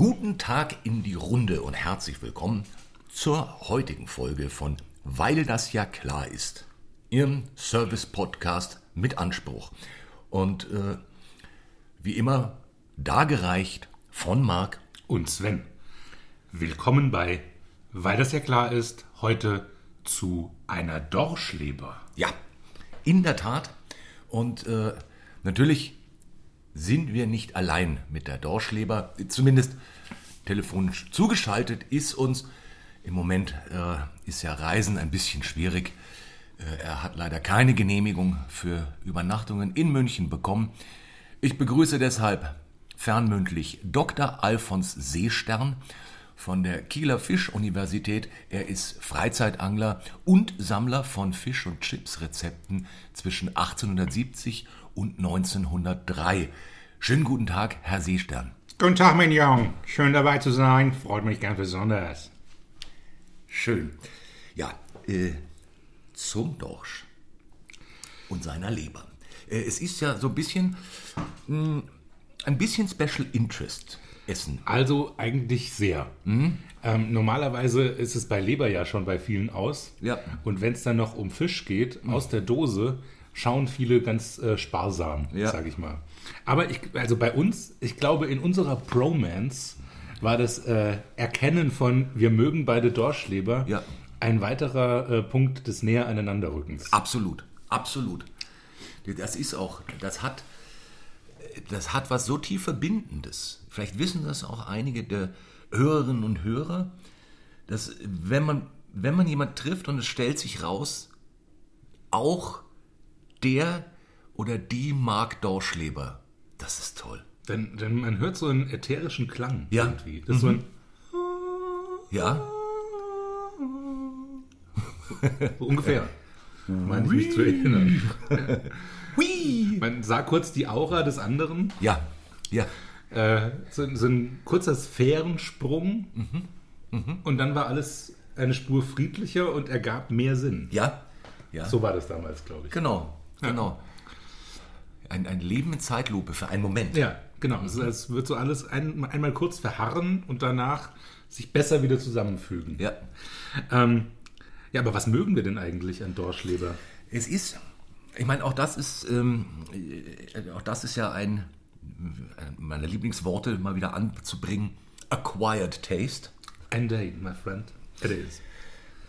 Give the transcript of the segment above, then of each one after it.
Guten Tag in die Runde und herzlich willkommen zur heutigen Folge von Weil das ja klar ist, Ihrem Service-Podcast mit Anspruch. Und äh, wie immer dargereicht von Marc und Sven. Willkommen bei Weil das ja klar ist, heute zu einer Dorschleber. Ja, in der Tat. Und äh, natürlich sind wir nicht allein mit der Dorschleber. Zumindest telefonisch zugeschaltet ist uns. Im Moment äh, ist ja Reisen ein bisschen schwierig. Äh, er hat leider keine Genehmigung für Übernachtungen in München bekommen. Ich begrüße deshalb fernmündlich Dr. Alfons Seestern von der Kieler Fischuniversität. Er ist Freizeitangler und Sammler von Fisch- und Chips-Rezepten zwischen 1870 und 1903. Schönen guten Tag, Herr Seestern. Guten Tag, mein Jung. Schön dabei zu sein. Freut mich ganz besonders. Schön. Ja, äh, zum Dorsch und seiner Leber. Äh, es ist ja so ein bisschen, mh, ein bisschen Special Interest Essen. Also eigentlich sehr. Mhm. Ähm, normalerweise ist es bei Leber ja schon bei vielen aus. Ja. Und wenn es dann noch um Fisch geht, mhm. aus der Dose, schauen viele ganz äh, sparsam, ja. sage ich mal. Aber ich, also bei uns, ich glaube, in unserer Bromance war das äh, Erkennen von wir mögen beide Dorschleber ja. ein weiterer äh, Punkt des näher aneinanderrückens. Absolut, absolut. Das ist auch, das hat, das hat was so tief Verbindendes. Vielleicht wissen das auch einige der Hörerinnen und Hörer, dass wenn man, wenn man jemand trifft und es stellt sich raus, auch der oder die mag Dorschleber. Das ist toll. Denn, denn man hört so einen ätherischen Klang ja. irgendwie. Das ist mhm. so ein ja. Ungefähr. Meine ich mich zu erinnern. Man sah kurz die Aura des anderen. Ja, ja. Äh, so, so, ein kurzer Sphärensprung. Mhm. Mhm. Und dann war alles eine Spur friedlicher und ergab mehr Sinn. Ja, ja. So war das damals, glaube ich. Genau, ja. genau. Ein, ein Leben in Zeitlupe für einen Moment. Ja, genau. Es, es wird so alles ein, einmal kurz verharren und danach sich besser wieder zusammenfügen. Ja. Ähm, ja, aber was mögen wir denn eigentlich an Dorschleber? Es ist, ich meine, auch das ist, ähm, äh, auch das ist ja ein meiner Lieblingsworte mal wieder anzubringen. Acquired Taste. Indeed, my friend. It is.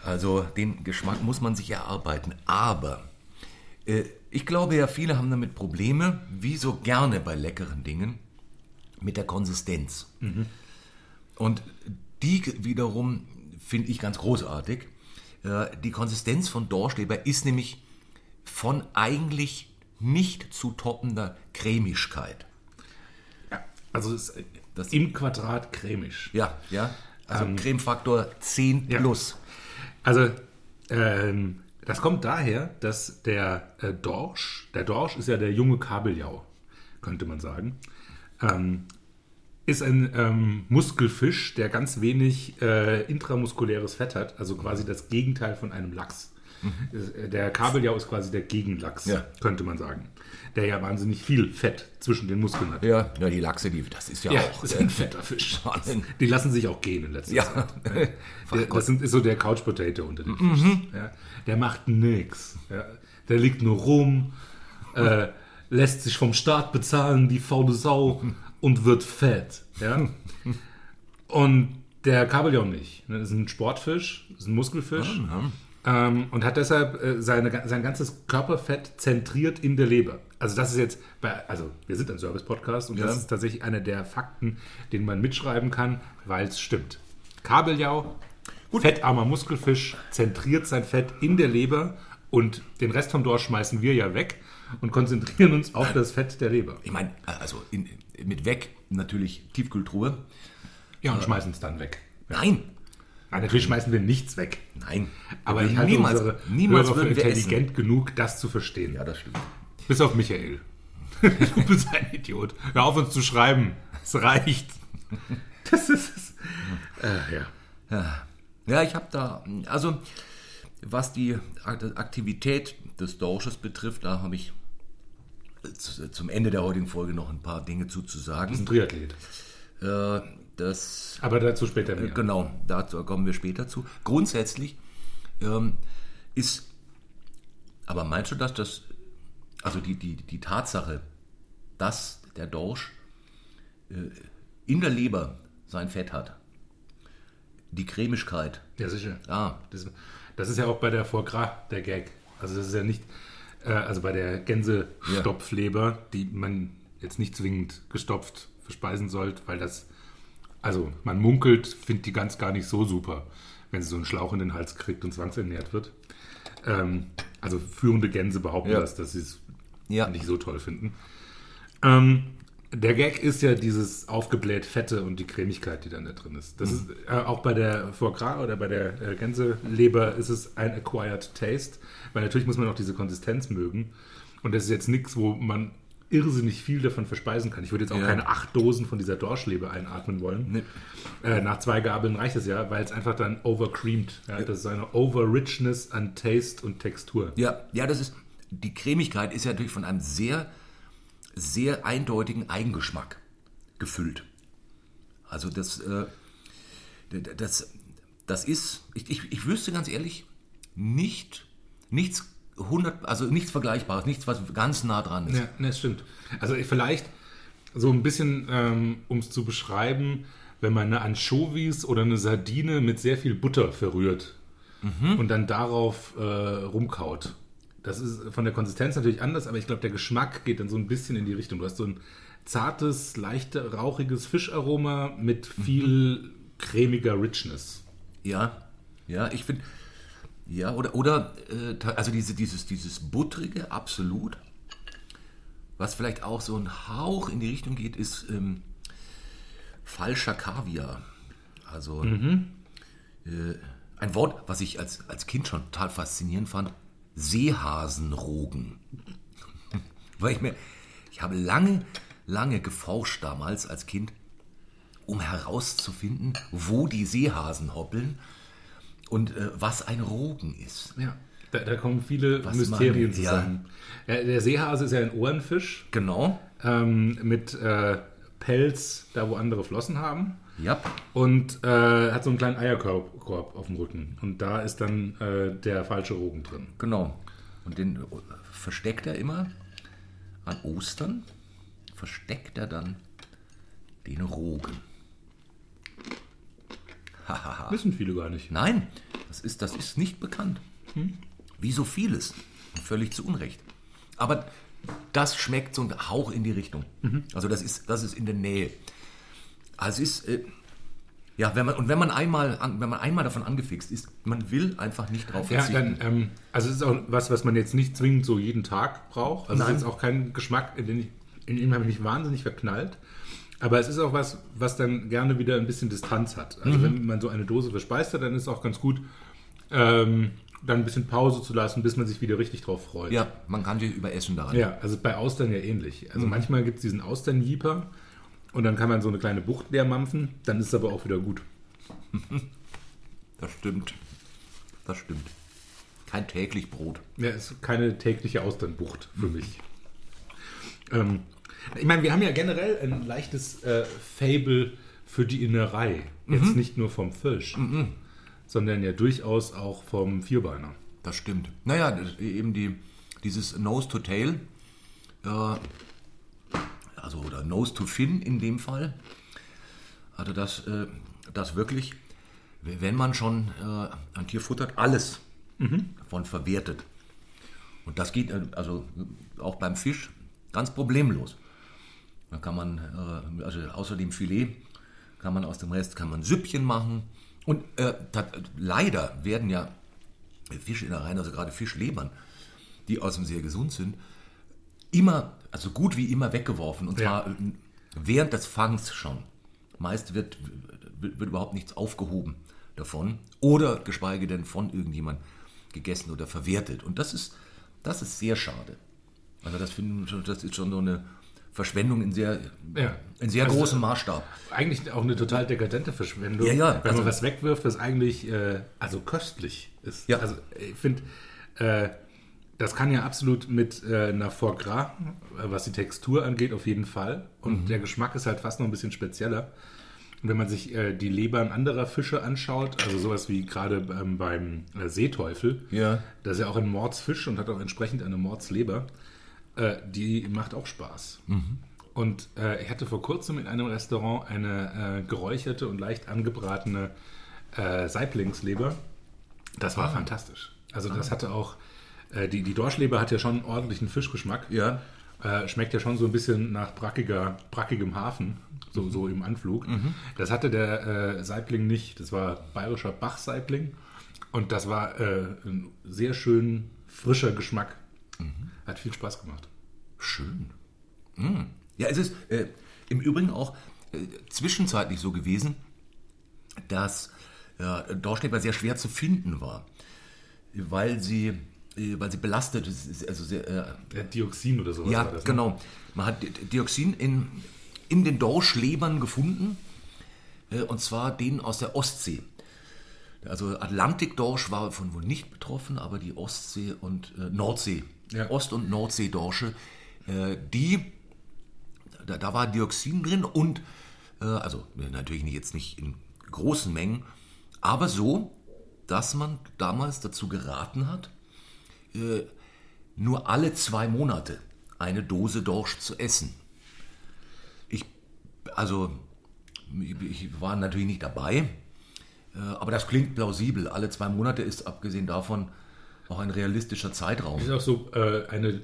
Also den Geschmack muss man sich erarbeiten. Aber äh, ich glaube ja, viele haben damit Probleme, wie so gerne bei leckeren Dingen, mit der Konsistenz. Mhm. Und die wiederum finde ich ganz großartig. Äh, die Konsistenz von Dorschleber ist nämlich von eigentlich nicht zu toppender Cremigkeit. Ja, also das, das im Quadrat cremig. Ja, ja. Also ähm, Cremefaktor 10 plus. Ja. Also ähm, das kommt daher, dass der äh, Dorsch, der Dorsch ist ja der junge Kabeljau, könnte man sagen, ähm, ist ein ähm, Muskelfisch, der ganz wenig äh, intramuskuläres Fett hat, also quasi das Gegenteil von einem Lachs. Mhm. Der Kabeljau ist quasi der Gegenlachs, ja. könnte man sagen. Der ja wahnsinnig viel Fett zwischen den Muskeln hat. Ja, ja die Lachse, die, das ist ja, ja auch. Ist ein fetter Fisch. Die lassen sich auch gehen in letzter ja. Zeit. Der, das ist so der Couch Potato unter den mhm. Fischen. Ja. Der macht nichts. Der liegt nur rum, äh, lässt sich vom Staat bezahlen, die faule Sau, und wird fett. Ja. Und der Kabeljau nicht. Das ist ein Sportfisch, das ist ein Muskelfisch. Oh, ähm, und hat deshalb äh, seine, sein ganzes Körperfett zentriert in der Leber. Also das ist jetzt, bei, also wir sind ein Service-Podcast und ja. das ist tatsächlich einer der Fakten, den man mitschreiben kann, weil es stimmt. Kabeljau, Gut. fettarmer Muskelfisch, zentriert sein Fett in der Leber und den Rest vom Dorsch schmeißen wir ja weg und konzentrieren uns auf das Fett der Leber. Ich meine, also in, mit weg natürlich Tiefkühltruhe. Ja, und schmeißen es dann weg. Nein, Nein, natürlich schmeißen wir nichts weg. Nein. Aber ich halte niemals, unsere niemals Hörer für intelligent essen. genug, das zu verstehen. Ja, das stimmt. Bis auf Michael. du bist ein Idiot. Hör auf, uns zu schreiben. Es reicht. Das ist es. Äh, ja. ja. Ja, ich habe da, also was die Aktivität des Dorsches betrifft, da habe ich zum Ende der heutigen Folge noch ein paar Dinge zu, zu sagen. Das ist ein Triathlet. Äh, das Aber dazu später mehr. Genau, dazu kommen wir später zu. Grundsätzlich ähm, ist, aber meinst du, dass das, also die, die, die Tatsache, dass der Dorsch äh, in der Leber sein Fett hat, die Cremigkeit, Ja, sicher. ah, Das, das ist ja auch bei der Foie Gras der Gag. Also das ist ja nicht, äh, also bei der Gänsestopfleber, die man jetzt nicht zwingend gestopft verspeisen sollte, weil das, also man munkelt, findet die ganz gar nicht so super, wenn sie so einen Schlauch in den Hals kriegt und zwangsernährt wird. Ähm, also führende Gänse behaupten Ja. das, dass sie es Ja. nicht so toll finden. Ähm, der Gag ist ja dieses aufgebläht Fette und die Cremigkeit, die dann da drin ist. Das ist äh, auch bei der Foie Gras oder bei der äh, Gänseleber ist es ein acquired taste, weil natürlich muss man auch diese Konsistenz mögen. Und das ist jetzt nichts, wo man irrsinnig viel davon verspeisen kann. Ich würde jetzt auch Ja. keine acht Dosen von dieser Dorschleber einatmen wollen. Nee. Äh, nach zwei Gabeln reicht es ja, weil es einfach dann overcreamed. Ja, das ist eine Over-Richness an Taste und Textur. Ja, ja, das ist, die Cremigkeit ist ja natürlich von einem sehr, sehr eindeutigen Eigengeschmack gefüllt. Also das, äh, das, das ist, ich, ich, ich wüsste ganz ehrlich, nicht, nichts 100, also nichts Vergleichbares, nichts, was ganz nah dran ist. Ja, ne, das stimmt. Also ich- vielleicht so ein bisschen, ähm, um es zu beschreiben, wenn man eine Anchovies oder eine Sardine mit sehr viel Butter verrührt und dann darauf äh, rumkaut. Das ist von der Konsistenz natürlich anders, aber ich glaube, der Geschmack geht dann so ein bisschen in die Richtung. Du hast so ein zartes, leicht rauchiges Fischaroma mit viel cremiger Richness. Ja, ja, ich finde, ja, oder, oder äh, also diese, dieses, dieses Buttrige, absolut. Was vielleicht auch so ein Hauch in die Richtung geht, ist ähm, falscher Kaviar. Also äh, ein Wort, was ich als, als Kind schon total faszinierend fand, Seehasenrogen. Weil ich mir, ich habe lange, lange geforscht damals als Kind, um herauszufinden, wo die Seehasen hoppeln und äh, was ein Rogen ist. Ja. Da, da kommen viele Was Mysterien man- zusammen. Ja, der Seehase ist ja ein Ohrenfisch. Genau. ähm, mit äh, Pelz, da wo andere Flossen haben. Ja. Und äh, hat so einen kleinen Eierkorb Korb auf dem Rücken. Und da ist dann äh, der falsche Rogen drin. Genau. Und den äh, versteckt er immer an Ostern, versteckt er dann den Rogen. Wissen viele gar nicht. Nein, das ist, das ist nicht bekannt. Wie so vieles. Völlig zu Unrecht. Aber das schmeckt so ein Hauch in die Richtung. Also das ist, das ist in der Nähe. Also es ist, äh, ja, wenn man, und wenn man einmal, an, wenn man einmal davon angefixt ist, man will einfach nicht drauf Ja, verzichten. dann, ähm, also es ist auch was, was man jetzt nicht zwingend so jeden Tag braucht. Also Nein. es ist auch kein Geschmack, in den ich, in dem habe ich mich wahnsinnig verknallt. Aber es ist auch was, was dann gerne wieder ein bisschen Distanz hat. Also Mhm. wenn man so eine Dose verspeist hat, dann ist es auch ganz gut, ähm, dann ein bisschen Pause zu lassen, bis man sich wieder richtig drauf freut. ja, man kann sich überessen daran. Ja, also bei Austern ja ähnlich. Also manchmal gibt es diesen Austernjeeper und dann kann man so eine kleine Bucht leer mampfen, dann ist es aber auch wieder gut. Das stimmt. Das stimmt. Kein täglich Brot. Ja, ist keine tägliche Austernbucht für mich. Ähm, ich meine, wir haben ja generell ein leichtes äh, Fable für die Innerei. Jetzt nicht nur vom Fisch, sondern ja durchaus auch vom Vierbeiner. Das stimmt. Naja, das- eben die, dieses Nose to Tail, äh, also oder Nose to Fin in dem Fall, also das, äh, das wirklich, wenn man schon äh, ein Tier futtert, alles davon verwertet. Und das geht äh, also auch beim Fisch ganz problemlos. Da kann man, äh, also außer dem Filet, kann man aus dem Rest kann man Süppchen machen. Und äh, leider werden ja Fischinnereien, also gerade Fischlebern, die außerdem sehr gesund sind, immer, also gut wie immer weggeworfen. Und zwar äh, während des Fangs schon. Meist wird, wird, wird überhaupt nichts aufgehoben davon oder geschweige denn von irgendjemand gegessen oder verwertet. Und das ist, das ist sehr schade. Also das, finden, das ist schon so eine Verschwendung in sehr, Ja. in sehr Also- großem Maßstab. Eigentlich auch eine total dekadente Verschwendung, Ja, ja, wenn also- man was wegwirft, was eigentlich äh, also köstlich ist. Ja. Also ich finde, äh, das kann ja absolut mit äh, einer Foie Gras, äh, was die Textur angeht, auf jeden Fall. Und der Geschmack ist halt fast noch ein bisschen spezieller. Und wenn man sich äh, die Lebern anderer Fische anschaut, also sowas wie gerade ähm, beim äh, Seeteufel, Ja. das ist ja auch ein Mordsfisch und hat auch entsprechend eine Mordsleber, äh, die macht auch Spaß. Und äh, ich hatte vor kurzem in einem Restaurant eine äh, geräucherte und leicht angebratene äh, Saiblingsleber. Das war fantastisch. Also das hatte auch, äh, die, die Dorschleber hat ja schon einen ordentlichen Fischgeschmack. Ja. Äh, schmeckt ja schon so ein bisschen nach brackiger, brackigem Hafen, so, so im Anflug. Das hatte der Saibling nicht. Das war bayerischer Bach-Saibling. Und das war ein sehr schön frischer Geschmack. Hat viel Spaß gemacht. Schön. Mm. Ja, es ist äh, im Übrigen auch äh, zwischenzeitlich so gewesen, dass äh, Dorschleber sehr schwer zu finden war, weil sie, äh, weil sie belastet ist. Also sehr, äh, Ja, Dioxin oder sowas ja, das. ne? genau. Man hat Di- Dioxin in, in den Dorschlebern gefunden, äh, und zwar den aus der Ostsee. Also Atlantikdorsch war von wohl nicht betroffen, aber die Ostsee und äh, Nordsee, Ja. Ost- und Nordseedorsche, äh, die, da, da war Dioxin drin und, äh, also äh, natürlich nicht- jetzt nicht in großen Mengen, aber so, dass man damals dazu geraten hat, äh, nur alle zwei Monate eine Dose Dorsch zu essen. Ich, also, ich war natürlich nicht dabei, aber das klingt plausibel. Alle zwei Monate ist abgesehen davon auch ein realistischer Zeitraum. Ist auch so äh, eine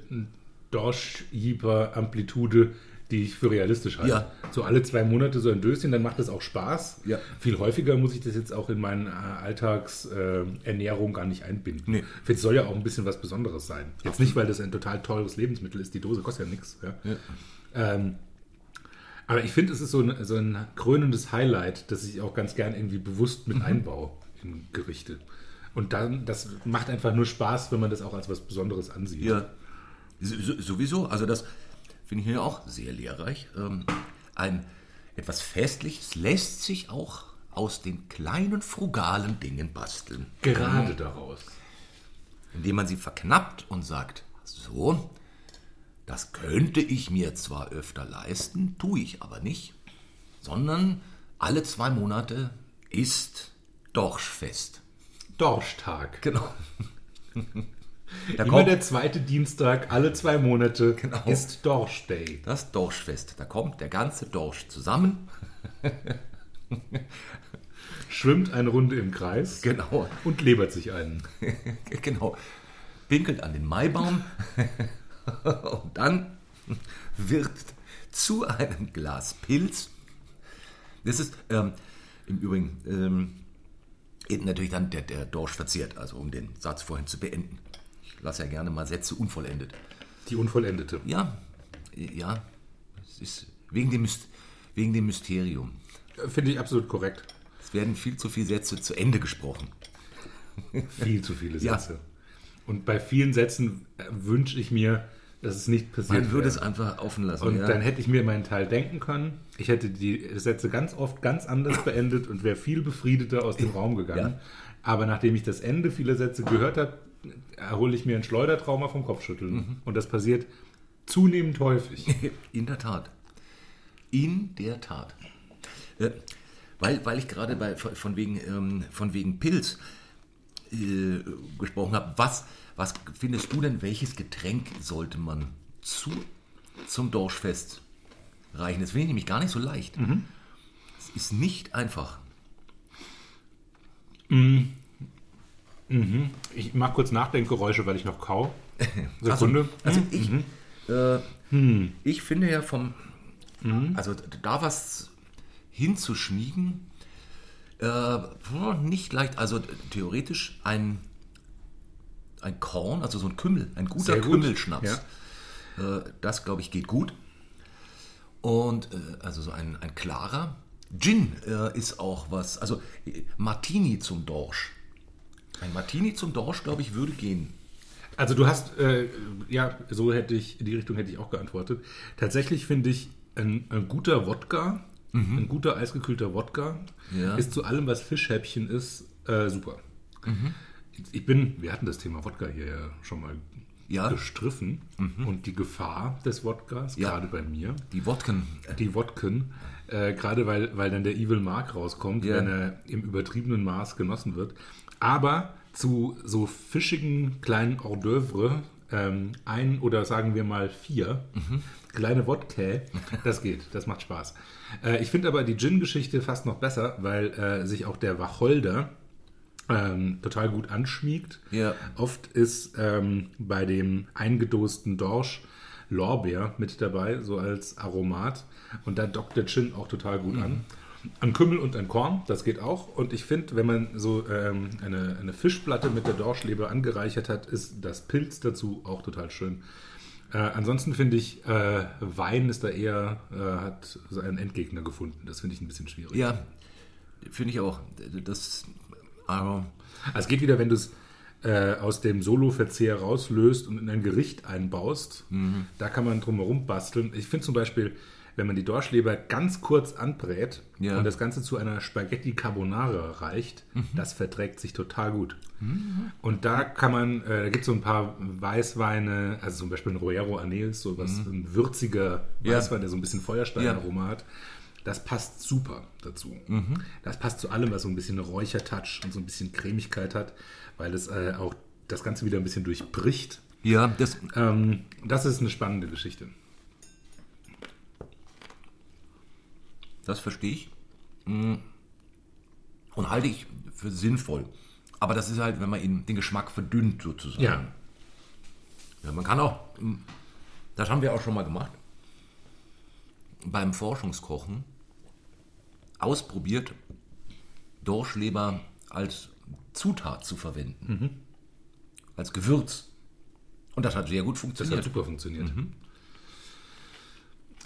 Dorschjeber-Amplitude, die ich für realistisch halte. Ja. So alle zwei Monate so ein Döschen, dann macht das auch Spaß. Ja. Viel häufiger muss ich das jetzt auch in meine äh, Alltagsernährung äh, Ernährung gar nicht einbinden. Nee. Es soll ja auch ein bisschen was Besonderes sein. Jetzt nicht, weil das ein total teures Lebensmittel ist. Die Dose kostet ja nichts. Ja. Ähm, aber ich finde, es ist so ein, so ein krönendes Highlight, das ich auch ganz gern irgendwie bewusst mit einbaue in Gerichte. Und dann, das macht einfach nur Spaß, wenn man das auch als was Besonderes ansieht. Ja, so- so- sowieso. Also das finde ich hier auch sehr lehrreich. Ähm, ein etwas Festliches lässt sich auch aus den kleinen frugalen Dingen basteln. Gerade daraus. indem man sie verknappt und sagt, so, das könnte ich mir zwar öfter leisten, tue ich aber nicht, sondern alle zwei Monate ist Dorschfest. Dorschtag. Genau. Da Immer kommt der zweite Dienstag alle zwei Monate Genau. ist Dorsch Day. das Dorschfest. Da kommt der ganze Dorsch zusammen. Schwimmt eine Runde im Kreis Genau. und lebert sich einen. genau. Pinkelt an den Maibaum und dann wird zu einem Glas Pilz. Das ist ähm, im Übrigen ähm, eben natürlich dann der, der Dorsch verzehrt, also um den Satz vorhin zu beenden. Ich lasse ja gerne mal Sätze unvollendet. Die Unvollendete. Ja, ja, es ist wegen dem, wegen dem Mysterium. Finde ich absolut korrekt. Es werden viel zu viele Sätze zu Ende gesprochen. Viel zu viele Ja. Sätze. Und bei vielen Sätzen äh, wünsche ich mir, dass es nicht passiert. Man würde wäre. es einfach offen lassen. Und ja. dann hätte ich mir meinen Teil denken können. Ich hätte die Sätze ganz oft ganz anders beendet und wäre viel befriedeter aus dem Raum gegangen. Ja. Aber nachdem ich das Ende vieler Sätze gehört habe, erhole ich mir ein Schleudertrauma vom Kopfschütteln. Mhm. Und das passiert zunehmend häufig. In der Tat. In der Tat. Äh, weil, weil ich gerade bei, von, wegen, ähm, von wegen Pilz äh, gesprochen habe, was, was findest du denn, welches Getränk sollte man zu, zum Dorschfest reichen? Das finde ich nämlich gar nicht so leicht. Es ist nicht einfach. Ich mache kurz Nachdenkgeräusche, weil ich noch kau. Sekunde. Also ich, äh, ich finde ja vom, also da was hinzuschmiegen, äh, nicht leicht. Also theoretisch ein, ein Korn, also so ein Kümmel, ein guter Sehr gut, Kümmelschnaps. Äh, das glaube ich geht gut. Und äh, also so ein, ein klarer. Gin äh, ist auch was, also Martini zum Dorsch. Ein Martini zum Dorsch, glaube ich, würde gehen. Also du hast, äh, ja, so hätte ich, in die Richtung hätte ich auch geantwortet. Tatsächlich finde ich, ein, ein guter Wodka, ein guter eisgekühlter Wodka, Ja. ist zu allem, was Fischhäppchen ist, äh, super. Ich bin, wir hatten das Thema Wodka hier ja schon mal Ja. gestriffen und die Gefahr des Wodkas, Ja. gerade bei mir, Die Wodken. die Wodken, äh, gerade weil, weil dann der Evil Mark rauskommt, Ja. wenn er im übertriebenen Maß genossen wird. Aber zu so fischigen kleinen Hors d'oeuvre, ähm, ein oder sagen wir mal vier kleine Wodka, das geht, das macht Spaß. Äh, ich finde aber die Gin-Geschichte fast noch besser, weil äh, sich auch der Wacholder ähm, total gut anschmiegt. Ja. Oft ist ähm, bei dem eingedosten Dorsch Lorbeer mit dabei, so als Aromat. Und da dockt der Gin auch total gut an. An Kümmel und an Korn, das geht auch. Und ich finde, wenn man so ähm, eine, eine Fischplatte mit der Dorschleber angereichert hat, ist das Pilz dazu auch total schön. Äh, ansonsten finde ich, äh, Wein ist da eher, äh, hat so einen Endgegner gefunden. Das finde ich ein bisschen schwierig. Ja, finde ich auch. Das, aber Also es geht wieder, wenn du es äh, aus dem Solo-Verzehr rauslöst und in ein Gericht einbaust. Da kann man drumherum basteln. Ich finde zum Beispiel, wenn man die Dorschleber ganz kurz anbrät Ja. und das Ganze zu einer Spaghetti Carbonara reicht, das verträgt sich total gut. Und da kann man, äh, da gibt es so ein paar Weißweine, also zum Beispiel ein Royero Anils, so was, ein würziger Ja. Weißwein, der so ein bisschen Feuersteinaroma hat. Das passt super dazu. Das passt zu allem, was so ein bisschen Räuchertouch und so ein bisschen Cremigkeit hat, weil es äh, auch das Ganze wieder ein bisschen durchbricht. ja, das, Ähm, das ist eine spannende Geschichte. das verstehe ich. Mm. Und halte ich für sinnvoll. Aber das ist halt, wenn man ihn, den Geschmack verdünnt sozusagen. Ja. Ja, man kann auch, das haben wir auch schon mal gemacht, beim Forschungskochen ausprobiert, Dorschleber als Zutat zu verwenden. Als Gewürz. Und das hat sehr gut Das funktioniert. hat super funktioniert.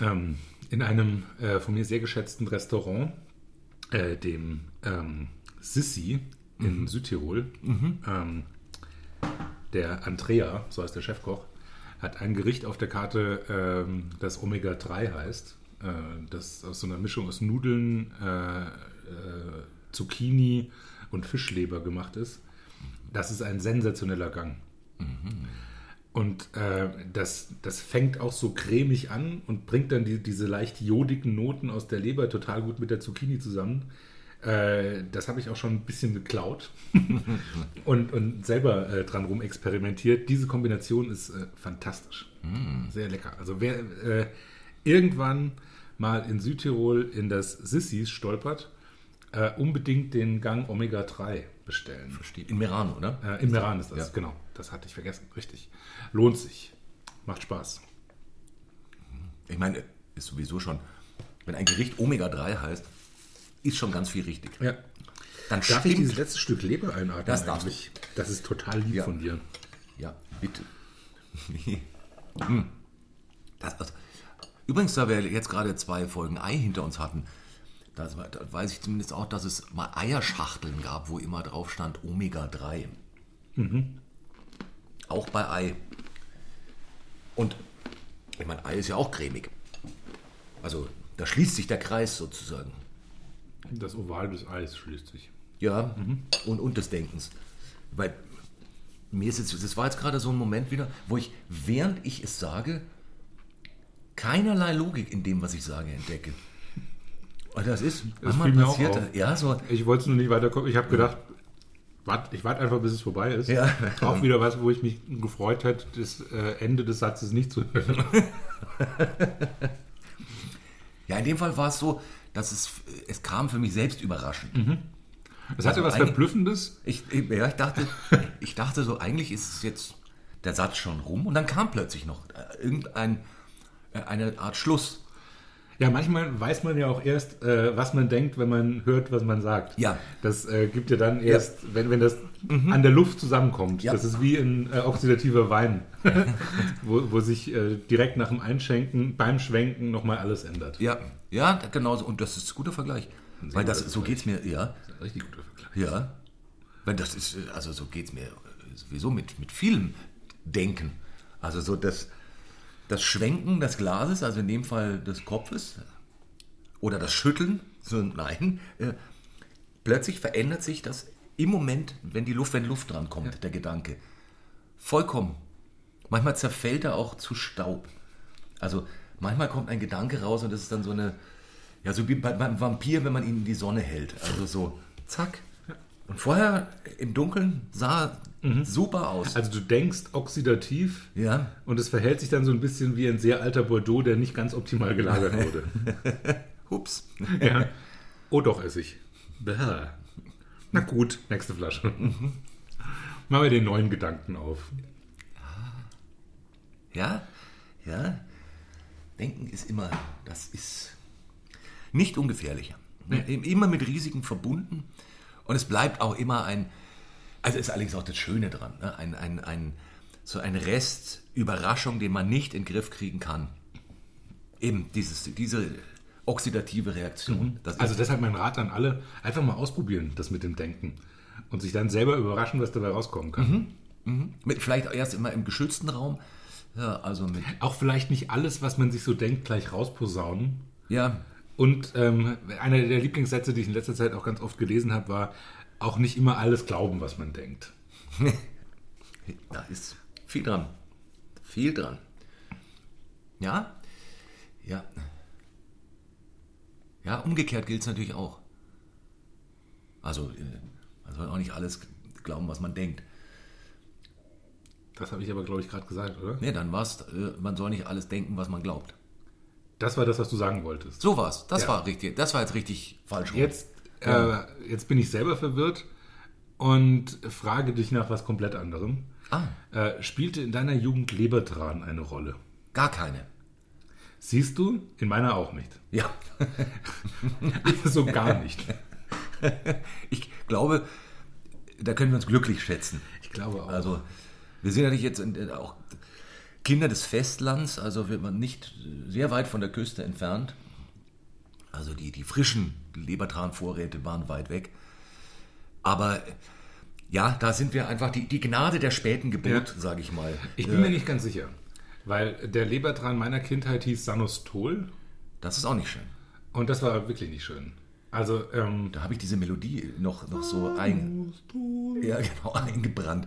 Ähm, in einem äh, von mir sehr geschätzten Restaurant, äh, dem ähm, Sissi in Südtirol, ähm, der Andrea, so heißt der Chefkoch, hat ein Gericht auf der Karte, ähm, das Omega-3 heißt, äh, das aus so einer Mischung aus Nudeln, äh, äh, Zucchini und Fischleber gemacht ist. Das ist ein sensationeller Gang. Und äh, das, das fängt auch so cremig an und bringt dann die, diese leicht jodigen Noten aus der Leber total gut mit der Zucchini zusammen. Äh, das habe ich auch schon ein bisschen geklaut und, und selber äh, dran rum experimentiert. Diese Kombination ist äh, fantastisch. Sehr lecker. Also wer äh, irgendwann mal in Südtirol in das Sissis stolpert, äh, unbedingt den Gang Omega 3 bestellen. Versteht. In Merano, oder? Äh, in Meran ist das, Ja. genau. Das hatte ich vergessen. Richtig. Lohnt sich. Macht Spaß. Ich meine, ist sowieso schon, wenn ein Gericht Omega-3 heißt, ist schon ganz viel richtig. Ja. Dann Darf ich stimmt. dieses letzte Stück Leber einatmen? Das darfst eigentlich? Das ist total lieb Ja. von dir. Ja, bitte. Hm. das, also, übrigens, da wir jetzt gerade zwei Folgen Ei hinter uns hatten, da weiß ich zumindest auch, dass es mal Eierschachteln gab, wo immer drauf stand Omega-3. Auch bei Ei. Und ich meine, Ei ist ja auch cremig. Also da schließt sich der Kreis sozusagen. Das Oval des Eis schließt sich. Ja, und, und des Denkens. Weil mir ist jetzt, das war jetzt gerade so ein Moment wieder, wo ich, während ich es sage, keinerlei Logik in dem, was ich sage, entdecke. Und das ist, Das manchmal fiel mir auch passiert das. Ja, so, Ich wollte es nur nicht weiter gucken. Ich habe gedacht, wart, ich warte einfach, bis es vorbei ist. Ja. Auch wieder was, wo ich mich gefreut hätte, das äh, Ende des Satzes nicht zu hören. ja, in dem Fall war es so, dass es, es kam für mich selbst überraschend. Es hatte Also was Verblüffendes. Ich, ja, ich dachte, ich dachte so, eigentlich ist es jetzt der Satz schon rum und dann kam plötzlich noch äh, irgendein, eine Art Schluss. Ja, manchmal weiß man ja auch erst, äh, was man denkt, wenn man hört, was man sagt. Ja. Das äh, gibt ja dann erst, wenn, wenn das an der Luft zusammenkommt. Ja. Das ist wie ein äh, oxidativer Wein, wo, wo sich äh, direkt nach dem Einschenken, beim Schwenken nochmal alles ändert. Ja, ja, genau so. Und das ist ein guter Vergleich. Weil das, guter so geht es mir, ja, Ein richtig guter Vergleich. ja. Weil das ist, äh, also so geht es mir äh, sowieso mit, mit vielem Denken. Also so das, das Schwenken des Glases, also in dem Fall des Kopfes, oder das Schütteln, so nein, äh, plötzlich verändert sich das im Moment, wenn die Luft, wenn Luft dran kommt, der Gedanke. Vollkommen. manchmal zerfällt er auch zu Staub. Also manchmal kommt ein Gedanke raus und das ist dann so eine, ja, so wie bei, beim Vampir, wenn man ihn in die Sonne hält. Also so, zack. Und vorher im Dunkeln sah super aus. Also du denkst oxidativ Ja. und es verhält sich dann so ein bisschen wie ein sehr alter Bordeaux, der nicht ganz optimal gelagert wurde. Ups. ja. Oh doch, Essig. Bäh. Na gut, nächste Flasche. Machen wir den neuen Gedanken auf. Ja, ja. Denken ist immer, das ist nicht ungefährlicher. Immer mit Risiken verbunden. Und es bleibt auch immer ein, also ist allerdings auch das Schöne dran, ne? ein, ein, ein, so ein Rest Überraschung, den man nicht in den Griff kriegen kann. Eben dieses, diese oxidative Reaktion. Das Also deshalb mein Rat an alle, einfach mal ausprobieren, das mit dem Denken. Und sich dann selber überraschen, was dabei rauskommen kann. mit, vielleicht erst immer im geschützten Raum. Ja, also mit, Auch vielleicht nicht alles, was man sich so denkt, gleich rausposaunen. ja, Und ähm, einer der Lieblingssätze, die ich in letzter Zeit auch ganz oft gelesen habe, war, auch nicht immer alles glauben, was man denkt. Da ist viel dran. Viel dran. Ja? Ja. Ja, umgekehrt gilt es natürlich auch. Also, äh, man soll auch nicht alles glauben, was man denkt. Das habe ich aber, glaube ich, gerade gesagt, oder? Nee, dann war's, äh, man soll nicht alles denken, was man glaubt. Das war das, was du sagen wolltest. So war's. Das Ja. war richtig. Das war jetzt richtig falsch. rum. Jetzt, äh, jetzt bin ich selber verwirrt und frage dich nach was komplett anderem. Ah, Äh, spielte in deiner Jugend Lebertran eine Rolle? gar keine. Siehst du? In meiner auch nicht. Ja. so gar nicht. Ich glaube, da können wir uns glücklich schätzen. Ich glaube auch. Also, wir sind natürlich jetzt auch Kinder des Festlands, also wir waren nicht sehr weit von der Küste entfernt. Also die, die frischen Lebertranvorräte waren weit weg. Aber ja, da sind wir einfach die, die Gnade der späten Geburt, Ja. sage ich mal. ich bin mir nicht ganz sicher. Weil der Lebertran meiner Kindheit hieß Sanostol Das ist auch nicht schön. und das war wirklich nicht schön. Also, ähm, Da habe ich diese Melodie noch, noch so ein, ja, genau, eingebrannt.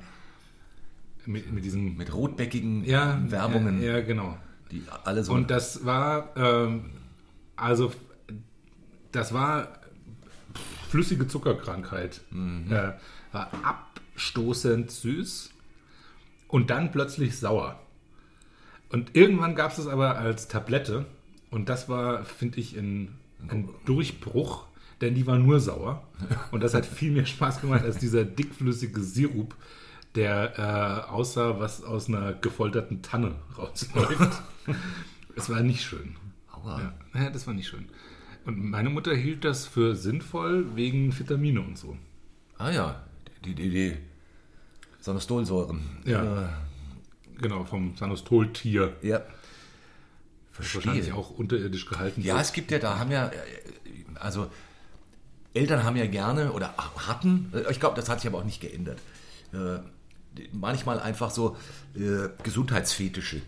mit, mit diesem Mit rotbäckigen ja, Werbungen, Ja, ja, genau. die alle so. Und das war, ähm, also, das war flüssige Zuckerkrankheit. Äh, war abstoßend süß und dann plötzlich sauer. Und irgendwann gab es es aber als Tablette und das war, finde ich, ein, ein Durchbruch, denn die war nur sauer. Und das hat viel mehr Spaß gemacht als dieser dickflüssige Sirup, der äh, aussah, was aus einer gefolterten Tanne rausläuft. es war nicht schön. Aua. Ja, das war nicht schön. Und meine Mutter hielt das für sinnvoll wegen Vitamine und so. Ah ja, die, die, die Sanostolsäuren. Ja. Genau, vom Sanostol-Tier. Äh, ja. Das ist wahrscheinlich Verstehe. auch unterirdisch gehalten. Ja, wird. es gibt ja, da haben ja, äh, also Eltern haben ja gerne oder hatten, äh, ich glaube, das hat sich aber auch nicht geändert, äh, manchmal einfach so äh, Gesundheitsfetische.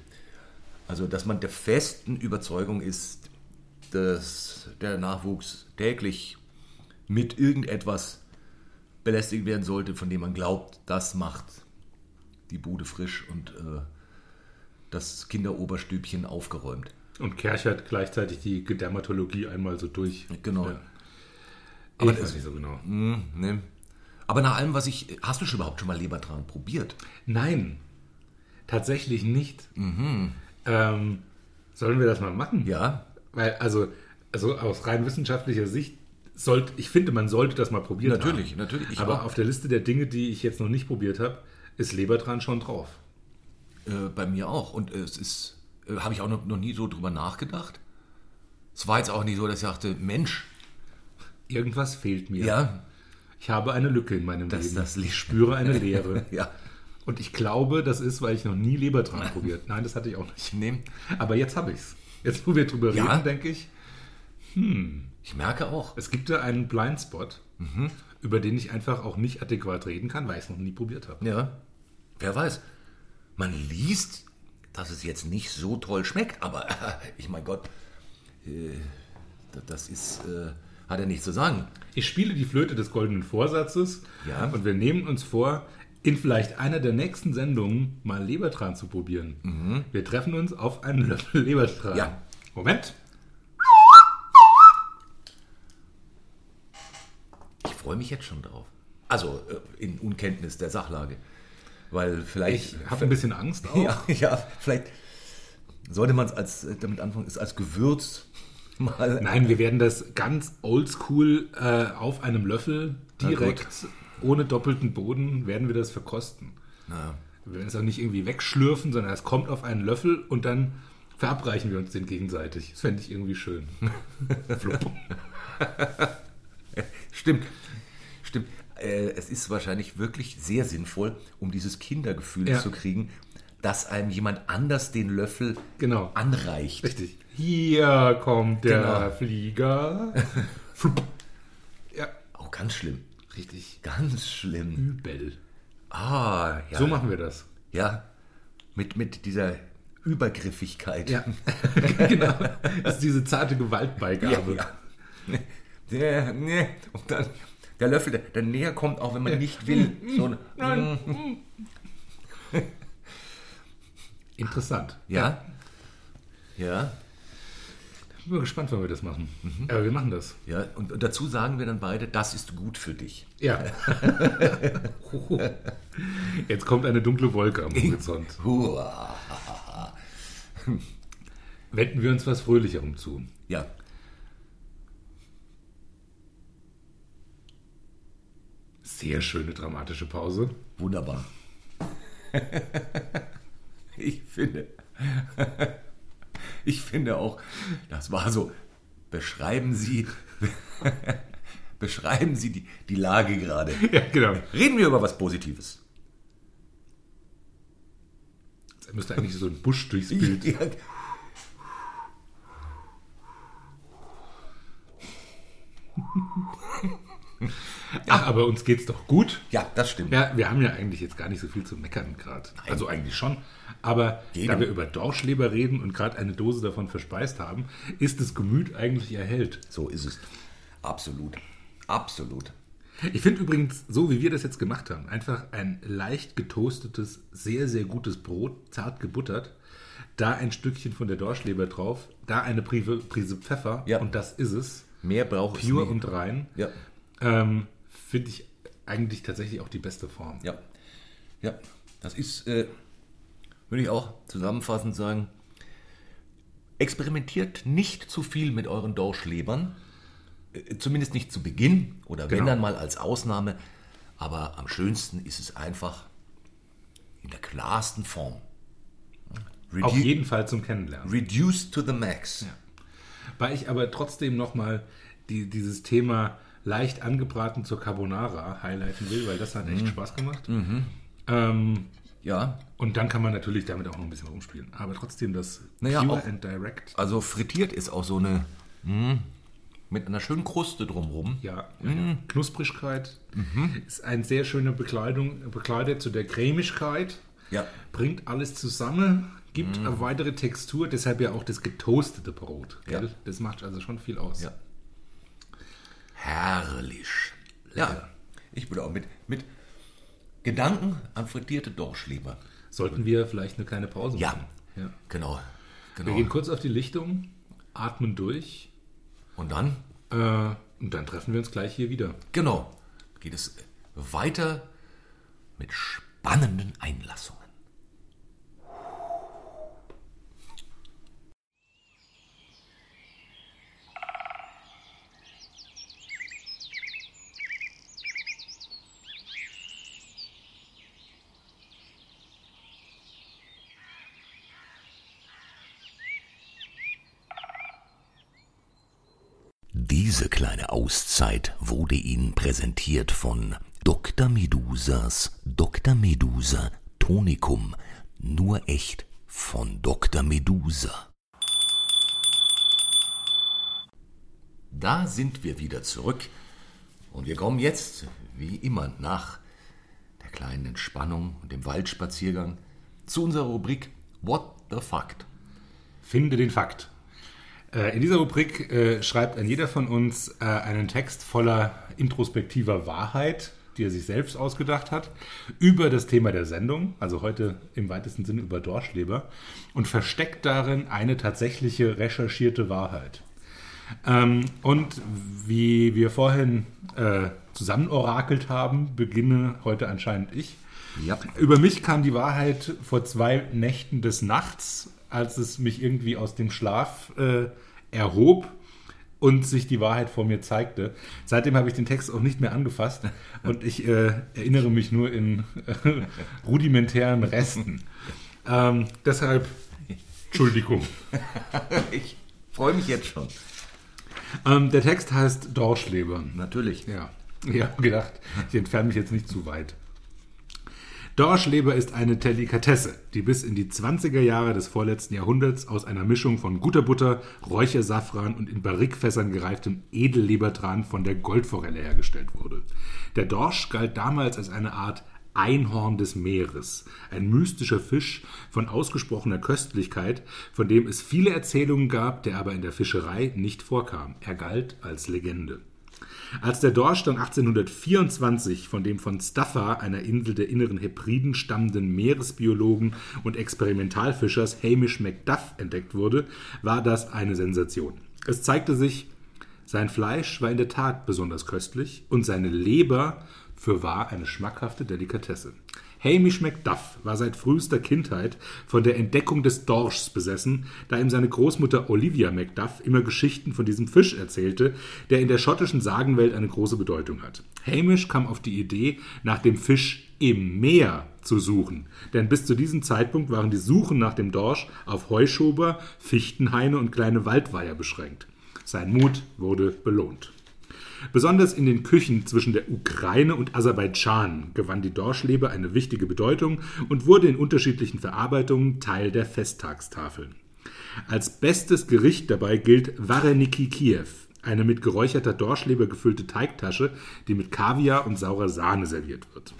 Also, dass man der festen Überzeugung ist, dass der Nachwuchs täglich mit irgendetwas belästigt werden sollte, von dem man glaubt, das macht die Bude frisch und äh, das Kinderoberstübchen aufgeräumt. Und Kerchert gleichzeitig die Dermatologie einmal so durch. Genau. Ja. Aber ich weiß nicht so genau. Hm, ne. Aber nach allem, was ich. Hast du schon überhaupt schon mal Lebertran probiert? Nein, tatsächlich nicht. Ähm, sollen wir das mal machen? Ja. Weil, also, also aus rein wissenschaftlicher Sicht, sollte, ich finde, man sollte das mal probieren. Natürlich, haben. natürlich. Ich Aber auch. auf der Liste der Dinge, die ich jetzt noch nicht probiert habe, ist Lebertran schon drauf. Äh, bei mir auch. Und äh, es ist. Äh, Habe ich auch noch, noch nie so drüber nachgedacht. Es war jetzt auch nicht so, dass ich dachte, Mensch, Irgendwas fehlt mir. ja, Ich habe eine Lücke in meinem Das- Leben. das ich spüre eine Leere. ja, Und ich glaube, das ist, weil ich noch nie Lebertran probiert. Nein, das hatte ich auch nicht. ich nehme. Aber jetzt habe ich es. Jetzt, wo wir drüber Ja. reden, denke ich, Ich merke auch. es gibt da einen Blindspot, Mhm. über den ich einfach auch nicht adäquat reden kann, weil ich es noch nie probiert habe. Ja. Wer weiß. Man liest, dass es jetzt nicht so toll schmeckt, aber ich mein Gott, äh, das ist. Äh, hat er nichts zu sagen. Ich spiele die Flöte des goldenen Vorsatzes Ja. und wir nehmen uns vor, in vielleicht einer der nächsten Sendungen mal Lebertran zu probieren. Wir treffen uns auf einen Löffel Lebertran. Ja. Moment. Ich freue mich jetzt schon drauf. Also äh, in Unkenntnis der Sachlage. Weil vielleicht. Ich habe ein bisschen Angst auch. ja, ja, vielleicht sollte man es als äh, damit anfangen, es als Gewürz mal. Nein, wir werden das ganz oldschool äh, auf einem Löffel direkt ohne doppelten Boden werden wir das verkosten. Na, Wir werden es auch nicht irgendwie wegschlürfen, sondern es kommt auf einen Löffel und dann verabreichen wir uns den gegenseitig. Das fände ich irgendwie schön. Stimmt, stimmt. Äh, es ist wahrscheinlich wirklich sehr sinnvoll, um dieses Kindergefühl Ja. zu kriegen, dass einem jemand anders den Löffel Genau. anreicht. Richtig. Hier kommt der Genau. Flieger. Ja, Oh, ganz schlimm. Richtig. Ganz schlimm. Übel. Ah, ja. So machen wir das. Ja, mit, mit dieser Übergriffigkeit. Ja, genau. Das ist diese zarte Gewaltbeigabe. ja. Ja, nee. Und dann der Löffel, der, der näher kommt, auch wenn man nicht will. So, Nein. Interessant. ja. Ja. Ich bin gespannt, wann wir das machen. Aber wir machen das. Ja, und, dazu sagen wir dann beide, das ist gut für dich. Ja. Jetzt kommt eine dunkle Wolke am Horizont. Wenden wir uns was Fröhlicherem zu. Ja, Sehr schöne dramatische Pause. wunderbar. ich finde, ich finde auch, das war so, beschreiben Sie, beschreiben Sie die, die Lage gerade. Ja, genau. Reden wir über was Positives. Jetzt müsste eigentlich so ein Busch durchs Bild. Ja, Ach, aber uns geht's doch gut. ja, das stimmt. Ja, wir haben ja eigentlich jetzt gar nicht so viel zu meckern gerade. Also eigentlich schon. Aber Jedem. da wir über Dorschleber reden und gerade eine Dose davon verspeist haben, ist das Gemüt eigentlich erhellt. So ist es. Absolut. Absolut. Ich finde übrigens, so wie wir das jetzt gemacht haben, einfach ein leicht getoastetes, sehr, sehr gutes Brot, zart gebuttert, da ein Stückchen von der Dorschleber drauf, da eine Prise, Prise Pfeffer Ja. und das ist es. Mehr braucht Pure es nicht. und rein. Ja, Ähm, finde ich eigentlich tatsächlich auch die beste Form. ja. Ja, das ist, äh, würde ich auch zusammenfassend sagen, experimentiert nicht zu viel mit euren Dorschlebern. Äh, Zumindest nicht zu Beginn oder wenn Genau. dann mal als Ausnahme. Aber am schönsten ist es einfach in der klarsten Form. Redu Auf jeden Fall zum Kennenlernen. Reduced to the max. Weil ich aber trotzdem nochmal die, dieses Thema leicht angebraten zur Carbonara highlighten will, weil das hat Mhm. echt Spaß gemacht. Ähm, Ja, und dann kann man natürlich damit auch noch ein bisschen rumspielen. Aber trotzdem das Naja, Pure auch- and Direct. also frittiert ist auch so eine mh, mit einer schönen Kruste drumherum. Ja, ja, ja. Mhm. Knusprigkeit ist eine sehr schöne Bekleidung, Bekleidet zu der Cremigkeit. Ja. Bringt alles zusammen, gibt eine weitere Textur, deshalb ja auch das getoastete Brot. Gell? Ja. Das macht also schon viel aus. Ja. Herrlich. Ja, ich würde auch mit, mit Gedanken an frittierte Dorschleber. Sollten wir vielleicht eine kleine Pause Ja. machen? Ja. Genau. Wir genau. gehen kurz auf die Lichtung, atmen durch Und dann, äh, und dann treffen wir uns gleich hier wieder. genau, geht es weiter mit spannenden Einlassungen. Diese kleine Auszeit wurde Ihnen präsentiert von Dr. Medusas Dr. Medusa Tonikum. Nur echt von Dr. Medusa. Da sind wir wieder zurück und wir kommen jetzt, wie immer, nach der kleinen Entspannung und dem Waldspaziergang zu unserer Rubrik What the Fact. Finde den Fakt. Äh, in dieser Rubrik äh, schreibt ein jeder von uns äh, einen Text voller introspektiver Wahrheit die er sich selbst ausgedacht hat, über das Thema der Sendung, also heute im weitesten Sinne über Dorschleber, und versteckt darin eine tatsächliche recherchierte Wahrheit. Ähm, und wie wir vorhin äh, zusammen orakelt haben, beginne heute anscheinend ich. Ja. Über mich kam die Wahrheit vor zwei Nächten des Nachts, als es mich irgendwie aus dem Schlaf äh, erhob und sich die Wahrheit vor mir zeigte. Seitdem habe ich den Text auch nicht mehr angefasst und ich äh, erinnere mich nur in äh, rudimentären Resten. Ähm, deshalb, Entschuldigung. Ich freue mich jetzt schon. Ähm, der Text heißt Dorschleber. Natürlich. Ja, ich habe gedacht, ich entferne mich jetzt nicht zu weit. Dorschleber ist eine Delikatesse, die bis in die 20er Jahre des vorletzten Jahrhunderts aus einer Mischung von guter Butter, Räuchersafran und in Barrikfässern gereiftem Edellebertran von der Goldforelle hergestellt wurde. Der Dorsch galt damals als eine Art Einhorn des Meeres, ein mystischer Fisch von ausgesprochener Köstlichkeit, von dem es viele Erzählungen gab, der aber in der Fischerei nicht vorkam. Er galt als Legende. Als der Dorsch dann 1824 von dem von Staffa, einer Insel der inneren Hebriden stammenden Meeresbiologen und Experimentalfischers Hamish Macduff entdeckt wurde, war das eine Sensation. Es zeigte sich, sein Fleisch war in der Tat besonders köstlich und seine Leber fürwahr eine schmackhafte Delikatesse. Hamish Macduff war seit frühester Kindheit von der Entdeckung des Dorschs besessen, da ihm seine Großmutter Olivia Macduff immer Geschichten von diesem Fisch erzählte, der in der schottischen Sagenwelt eine große Bedeutung hat. Hamish kam auf die Idee, nach dem Fisch im Meer zu suchen, denn bis zu diesem Zeitpunkt waren die Suchen nach dem Dorsch auf Heuschober, Fichtenhaine und kleine Waldweiher beschränkt. Sein Mut wurde belohnt. Besonders in den Küchen zwischen der Ukraine und Aserbaidschan gewann die Dorschleber eine wichtige Bedeutung und wurde in unterschiedlichen Verarbeitungen Teil der Festtagstafeln. Als bestes Gericht dabei gilt Vareniki Kiew, eine mit geräucherter Dorschleber gefüllte Teigtasche, die mit Kaviar und saurer Sahne serviert wird.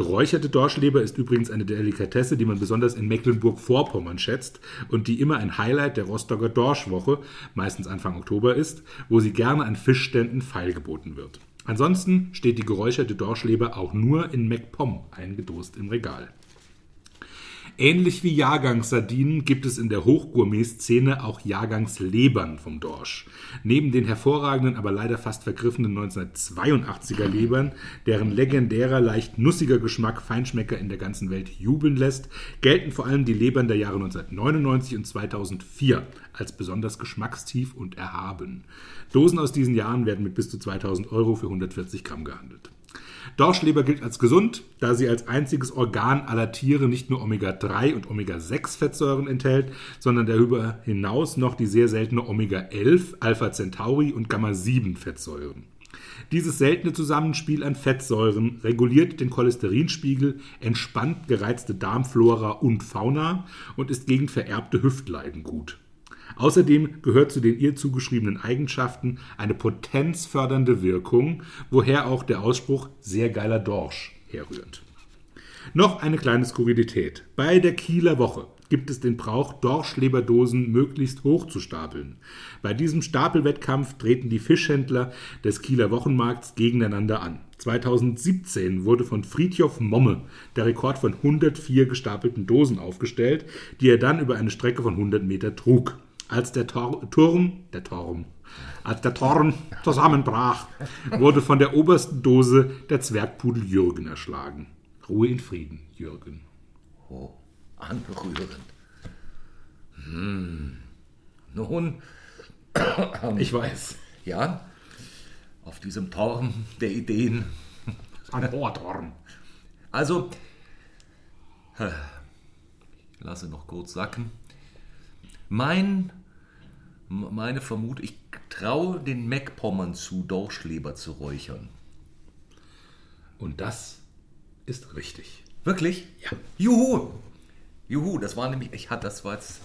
Geräucherte Dorschleber ist übrigens eine Delikatesse, die man besonders in Mecklenburg-Vorpommern schätzt und die immer ein Highlight der Rostocker Dorschwoche, meistens Anfang Oktober ist, wo sie gerne an Fischständen feilgeboten wird. Ansonsten steht die geräucherte Dorschleber auch nur in MacPom eingedost im Regal. Ähnlich wie Jahrgangssardinen gibt es in der Hochgourmet-Szene auch Jahrgangslebern vom Dorsch. Neben den hervorragenden, aber leider fast vergriffenen 1982er Lebern, deren legendärer, leicht nussiger Geschmack Feinschmecker in der ganzen Welt jubeln lässt, gelten vor allem die Lebern der Jahre 1999 und 2004 als besonders geschmackstief und erhaben. Dosen aus diesen Jahren werden mit bis zu 2000 Euro für 140 Gramm gehandelt. Dorschleber gilt als gesund, da sie als einziges Organ aller Tiere nicht nur Omega-3 und Omega-6-Fettsäuren enthält, sondern darüber hinaus noch die sehr seltene Omega-11, Alpha-Centauri und Gamma-7-Fettsäuren. Dieses seltene Zusammenspiel an Fettsäuren reguliert den Cholesterinspiegel, entspannt gereizte Darmflora und Fauna und ist gegen vererbte Hüftleiden gut. Außerdem gehört zu den ihr zugeschriebenen Eigenschaften eine potenzfördernde Wirkung, woher auch der Ausspruch sehr geiler Dorsch herrührt. Noch eine kleine Skurrilität. Bei der Kieler Woche gibt es den Brauch, Dorschleberdosen möglichst hoch zu stapeln. Bei diesem Stapelwettkampf treten die Fischhändler des Kieler Wochenmarkts gegeneinander an. 2017 wurde von Friedjof Momme der Rekord von 104 gestapelten Dosen aufgestellt, die er dann über eine Strecke von 100 Meter trug. Als der Tor Turm, der Turm, als der Turm zusammenbrach, wurde von der obersten Dose der Zwergpudel Jürgen erschlagen. Ruhe in Frieden, Jürgen. Oh, anrührend. Hm. Nun, Ich weiß. ja, auf diesem Turm der Ideen. Ein Ohrturm. Also, äh, ich lasse noch kurz sacken. Mein, meine Vermutung, ich traue den MacPommern zu, Dorschleber zu räuchern. Und das ist richtig. Wirklich? Ja. Juhu! Juhu, das war nämlich, ich hatte, das war jetzt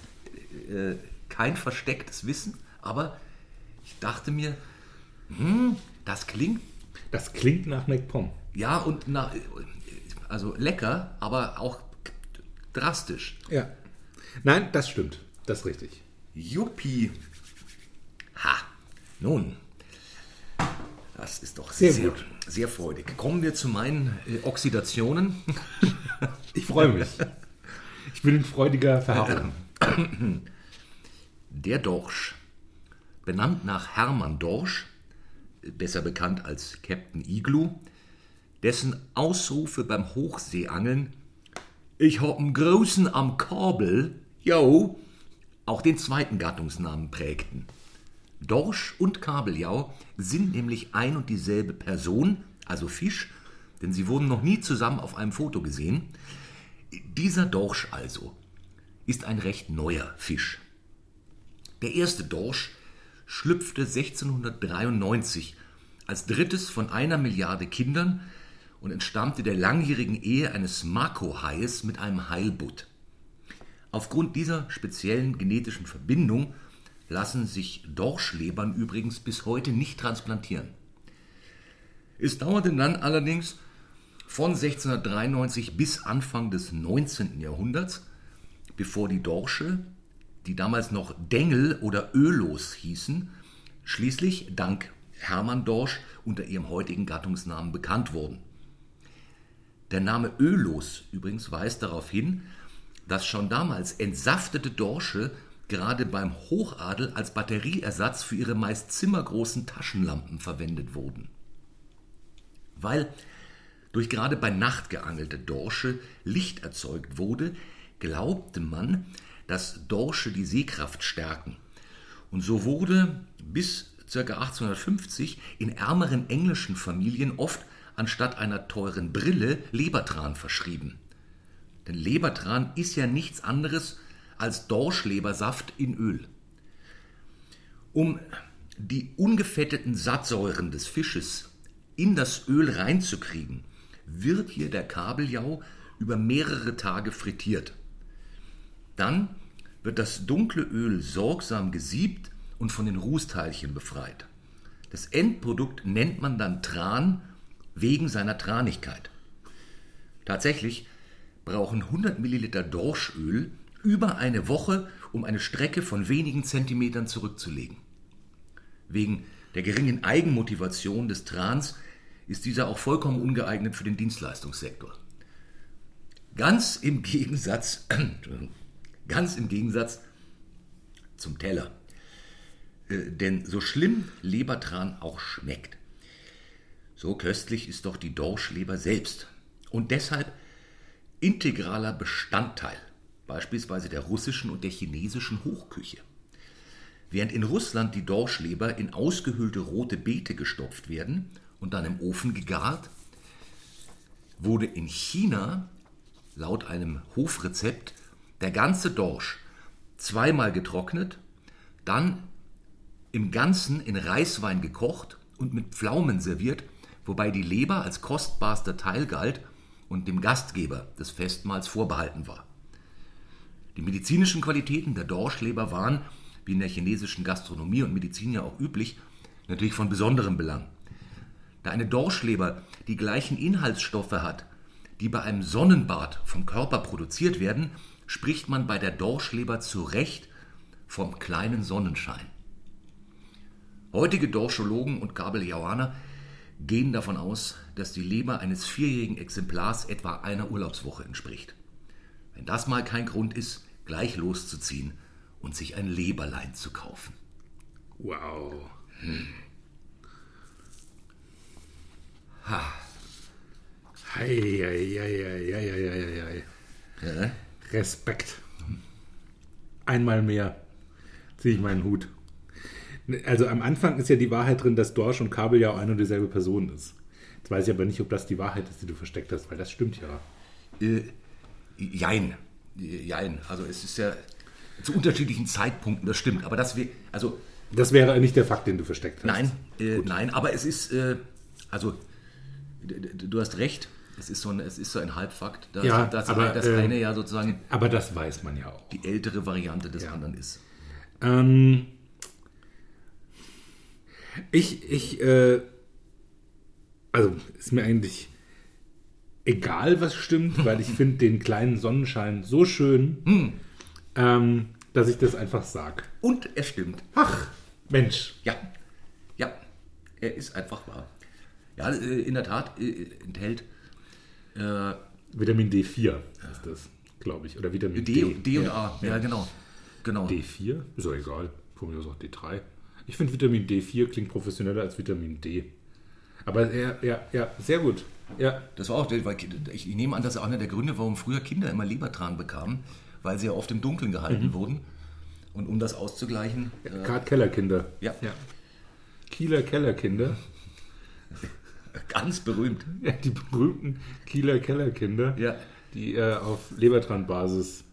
äh, kein verstecktes Wissen, aber ich dachte mir, hm, das klingt Das klingt nach MacPom. ja und na, also lecker, aber auch drastisch. Ja. Nein, das stimmt. Das ist richtig. Juppie. Ha. Nun. Das ist doch Sehr sehr, gut. sehr freudig. Kommen wir zu meinen äh, Oxidationen. Ich freue mich. Ich bin in freudiger Verharrung. Der Dorsch, benannt nach Hermann Dorsch, besser bekannt als Captain Igloo, dessen Ausrufe beim Hochseeangeln Ich hab'n Großen am Kabel, yo, auch den zweiten Gattungsnamen prägten. Dorsch und Kabeljau sind nämlich ein und dieselbe Person, also Fisch, denn sie wurden noch nie zusammen auf einem Foto gesehen. Dieser Dorsch also ist ein recht neuer Fisch. Der erste Dorsch schlüpfte 1693 als drittes von einer Milliarde Kindern und entstammte der langjährigen Ehe eines Mako-Haies mit einem Heilbutt. Aufgrund dieser speziellen genetischen Verbindung lassen sich Dorschlebern übrigens bis heute nicht transplantieren. Es dauerte dann allerdings von 1693 bis Anfang des 19. Jahrhunderts, bevor die Dorsche, die damals noch Dengel oder Ölos hießen, schließlich dank Hermann Dorsch unter ihrem heutigen Gattungsnamen bekannt wurden. Der Name Ölos übrigens weist darauf hin, dass schon damals entsaftete Dorsche gerade beim Hochadel als Batterieersatz für ihre meist zimmergroßen Taschenlampen verwendet wurden. Weil durch gerade bei Nacht geangelte Dorsche Licht erzeugt wurde, glaubte man, dass Dorsche die Sehkraft stärken. Und so wurde bis ca. 1850 in ärmeren englischen Familien oft anstatt einer teuren Brille Lebertran verschrieben. Denn Lebertran ist ja nichts anderes als Dorschlebersaft in Öl. Um die ungefetteten Sattsäuren des Fisches in das Öl reinzukriegen, wird hier der Kabeljau über mehrere Tage frittiert. Dann wird das dunkle Öl sorgsam gesiebt und von den Rußteilchen befreit. Das Endprodukt nennt man dann Tran wegen seiner Tranigkeit. Tatsächlich brauchen 100 Milliliter Dorschöl über eine Woche, um eine Strecke von wenigen Zentimetern zurückzulegen. Wegen der geringen Eigenmotivation des Trans ist dieser auch vollkommen ungeeignet für den Dienstleistungssektor. Ganz im Gegensatz, ganz im Gegensatz zum Teller. Äh, denn so schlimm Lebertran auch schmeckt, so köstlich ist doch die Dorschleber selbst und deshalb integraler Bestandteil beispielsweise der russischen und der chinesischen Hochküche. Während in Russland die Dorschleber in ausgehöhlte rote Beete gestopft werden und dann im Ofen gegart, wurde in China laut einem Hofrezept der ganze Dorsch zweimal getrocknet, dann im Ganzen in Reiswein gekocht und mit Pflaumen serviert, wobei die Leber als kostbarster Teil galt und dem Gastgeber des Festmahls vorbehalten war. Die medizinischen Qualitäten der Dorschleber waren, wie in der chinesischen Gastronomie und Medizin ja auch üblich, natürlich von besonderem Belang. Da eine Dorschleber die gleichen Inhaltsstoffe hat, die bei einem Sonnenbad vom Körper produziert werden, spricht man bei der Dorschleber zu Recht vom kleinen Sonnenschein. Heutige Dorschologen und Kabeljauaner gehen davon aus, dass die Leber eines vierjährigen Exemplars etwa einer Urlaubswoche entspricht. Wenn das mal kein Grund ist, gleich loszuziehen und sich ein Leberlein zu kaufen. Wow. Hei, hei, hei, hei, hei, hei, hei. Ja, Respekt. Einmal mehr ziehe ich meinen Hut. Also am Anfang ist ja die Wahrheit drin, dass Dorsch und Kabeljau eine und dieselbe Person ist. Jetzt weiß ich aber nicht, ob das die Wahrheit ist, die du versteckt hast, weil das stimmt ja. Äh, jein. Jein. Also es ist ja zu unterschiedlichen Zeitpunkten, das stimmt. Aber das also Das wäre nicht der Fakt, den du versteckt hast. nein, äh, nein, aber es ist, äh, also du hast recht. Es ist so ein, es ist so ein Halbfakt, dass, Ja, dass aber, das äh, eine ja sozusagen Aber das weiß man ja auch. die ältere Variante des Ja. anderen ist. Ähm, ich, ich, äh, also ist mir eigentlich egal, was stimmt, weil ich finde den kleinen Sonnenschein so schön, ähm, dass ich das einfach sag. Und es stimmt. Ach, Mensch. Ja, ja. Er ist einfach wahr. Ja, äh, in der Tat äh, enthält äh, Vitamin D4 ist das, glaube ich. Oder Vitamin D, D. D und A. Ja, genau. genau. D4? Ist doch egal. Von mir aus auch D3. Ich finde Vitamin D4 klingt professioneller als Vitamin D. Aber ja, ja, ja, sehr gut. Ja, Das war auch, weil ich nehme an, das ist einer der Gründe, warum früher Kinder immer Lebertran bekamen, weil sie ja oft im Dunkeln gehalten wurden. Und um das auszugleichen, äh, Gerade Kellerkinder. Ja. ja. Kieler Kellerkinder. ganz berühmt. Ja, die berühmten Kieler Kellerkinder, Ja. die äh, auf Lebertran-Basis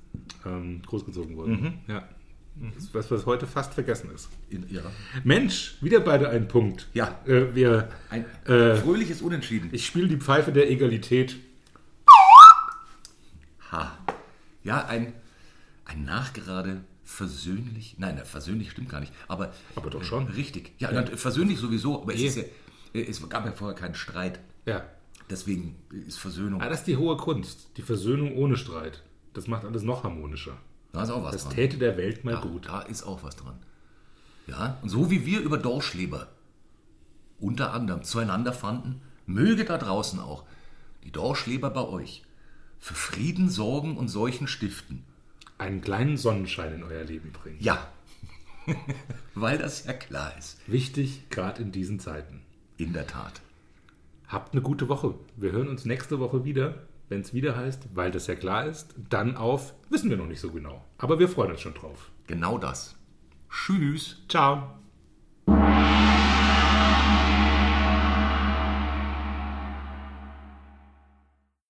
ähm, großgezogen wurden. Mhm. Ja. Was, was heute fast vergessen ist. Ja. Mensch, wieder beide ein Punkt. Ja. Äh, wir, Ein Äh, fröhliches Unentschieden. ich spiele die Pfeife der Egalität. Ha. Ja, ein, ein nachgerade versöhnlich, nein, versöhnlich stimmt gar nicht, aber, Aber doch schon. Äh, richtig. Ja, na, versöhnlich sowieso, aber es, Eh. ist ja, äh, es gab ja vorher keinen Streit. Ja. Deswegen ist Versöhnung. Ah, das ist die hohe Kunst. Die Versöhnung ohne Streit. Das macht alles noch harmonischer. Da ist auch was Das dran. täte der Welt mal Ja, gut. Da ist auch was dran. Ja, und so wie wir über Dorschleber unter anderem zueinander fanden, möge da draußen auch die Dorschleber bei euch für Frieden sorgen und Seuchen stiften. Einen kleinen Sonnenschein in euer Leben bringen. Ja, weil das ja klar ist. Wichtig, gerade in diesen Zeiten. In der Tat. Habt eine gute Woche. Wir hören uns nächste Woche wieder, wenn es wieder heißt, weil das ja klar ist, dann auf, wissen wir noch nicht so genau. Aber wir freuen uns schon drauf. Genau das. Tschüss. Ciao.